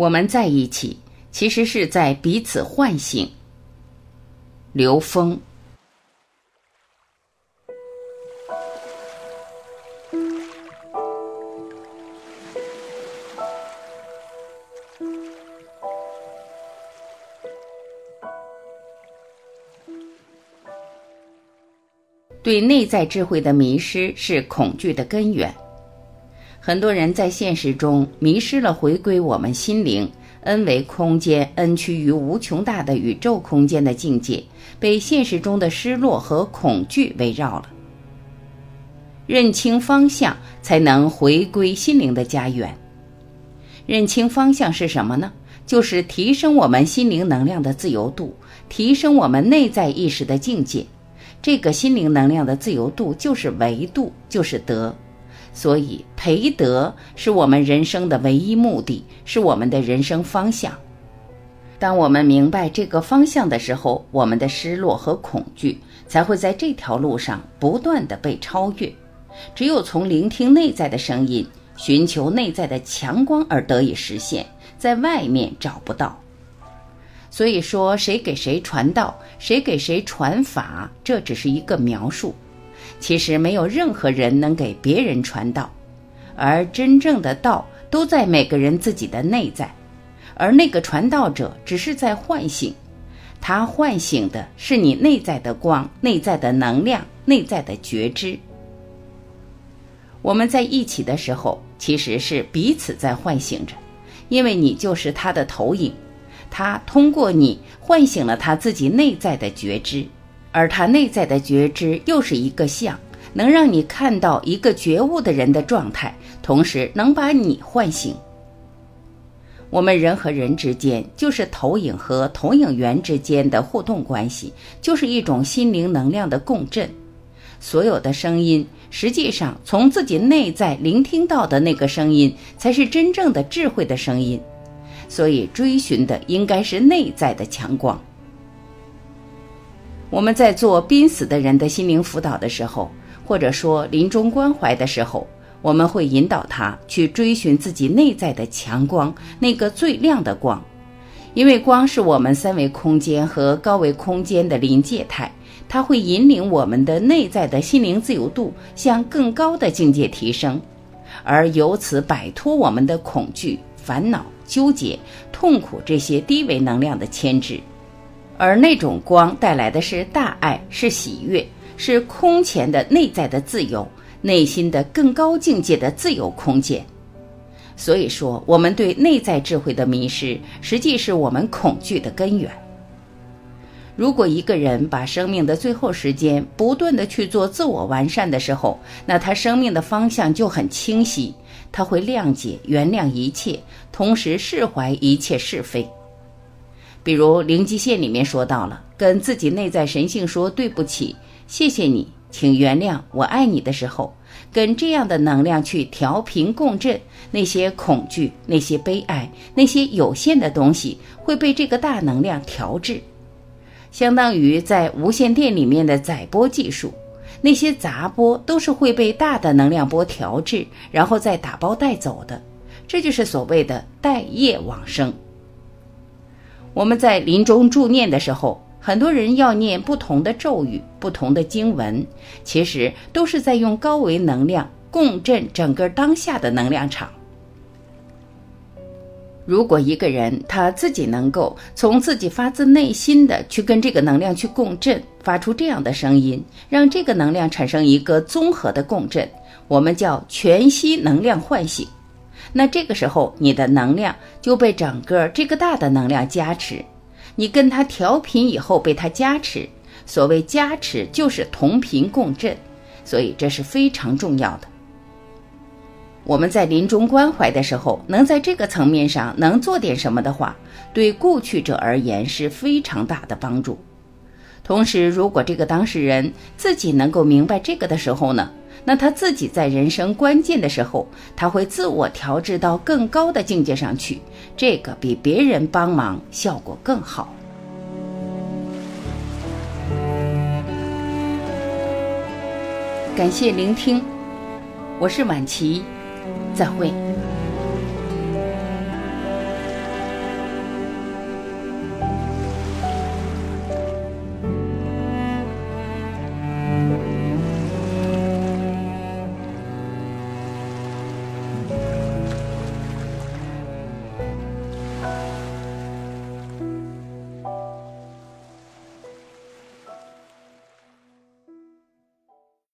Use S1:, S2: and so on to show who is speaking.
S1: 我们在一起，其实是在彼此唤醒。刘峰。对内在智慧的迷失是恐惧的根源。很多人在现实中迷失了回归我们心灵 n 维空间 n 趋于无穷大的宇宙空间的境界，被现实中的失落和恐惧围绕了。认清方向，才能回归心灵的家园。认清方向是什么呢？就是提升我们心灵能量的自由度，提升我们内在意识的境界。这个心灵能量的自由度就是维度，就是德。所以，培德是我们人生的唯一目的，是我们的人生方向。当我们明白这个方向的时候，我们的失落和恐惧才会在这条路上不断的被超越。只有从聆听内在的声音，寻求内在的强光而得以实现，在外面找不到。所以说，谁给谁传道，谁给谁传法，这只是一个描述。其实没有任何人能给别人传道，而真正的道都在每个人自己的内在，而那个传道者只是在唤醒，他唤醒的是你内在的光、内在的能量、内在的觉知。我们在一起的时候，其实是彼此在唤醒着，因为你就是他的投影，他通过你唤醒了他自己内在的觉知。而他内在的觉知又是一个相，能让你看到一个觉悟的人的状态，同时能把你唤醒。我们人和人之间，就是投影和投影源之间的互动关系，就是一种心灵能量的共振。所有的声音，实际上从自己内在聆听到的那个声音，才是真正的智慧的声音。所以，追寻的应该是内在的强光。我们在做濒死的人的心灵辅导的时候，或者说临终关怀的时候，我们会引导他去追寻自己内在的强光，那个最亮的光。因为光是我们三维空间和高维空间的临界态，它会引领我们的内在的心灵自由度向更高的境界提升，而由此摆脱我们的恐惧、烦恼、纠结、痛苦这些低维能量的牵制。而那种光带来的是大爱，是喜悦，是空前的内在的自由，内心的更高境界的自由空间。所以说，我们对内在智慧的迷失，实际是我们恐惧的根源。如果一个人把生命的最后时间不断的去做自我完善的时候，那他生命的方向就很清晰，他会谅解、原谅一切，同时释怀一切是非。比如灵极限里面说到了，跟自己内在神性说对不起，谢谢你，请原谅，我爱你的时候，跟这样的能量去调频共振，那些恐惧、那些悲哀、那些有限的东西会被这个大能量调制，相当于在无线电里面的载波技术，那些杂波都是会被大的能量波调制，然后再打包带走的，这就是所谓的带业往生。我们在临终助念的时候，很多人要念不同的咒语、不同的经文，其实都是在用高维能量共振整个当下的能量场。如果一个人他自己能够从自己发自内心的去跟这个能量去共振，发出这样的声音，让这个能量产生一个综合的共振，我们叫全息能量唤醒。那这个时候，你的能量就被整个这个大的能量加持，你跟他调频以后被他加持。所谓加持，就是同频共振，所以这是非常重要的。我们在临终关怀的时候，能在这个层面上能做点什么的话，对故去者而言是非常大的帮助。同时，如果这个当事人自己能够明白这个的时候呢？那他自己在人生关键的时候，他会自我调制到更高的境界上去，这个比别人帮忙效果更好。感谢聆听，我是晚琪，再会。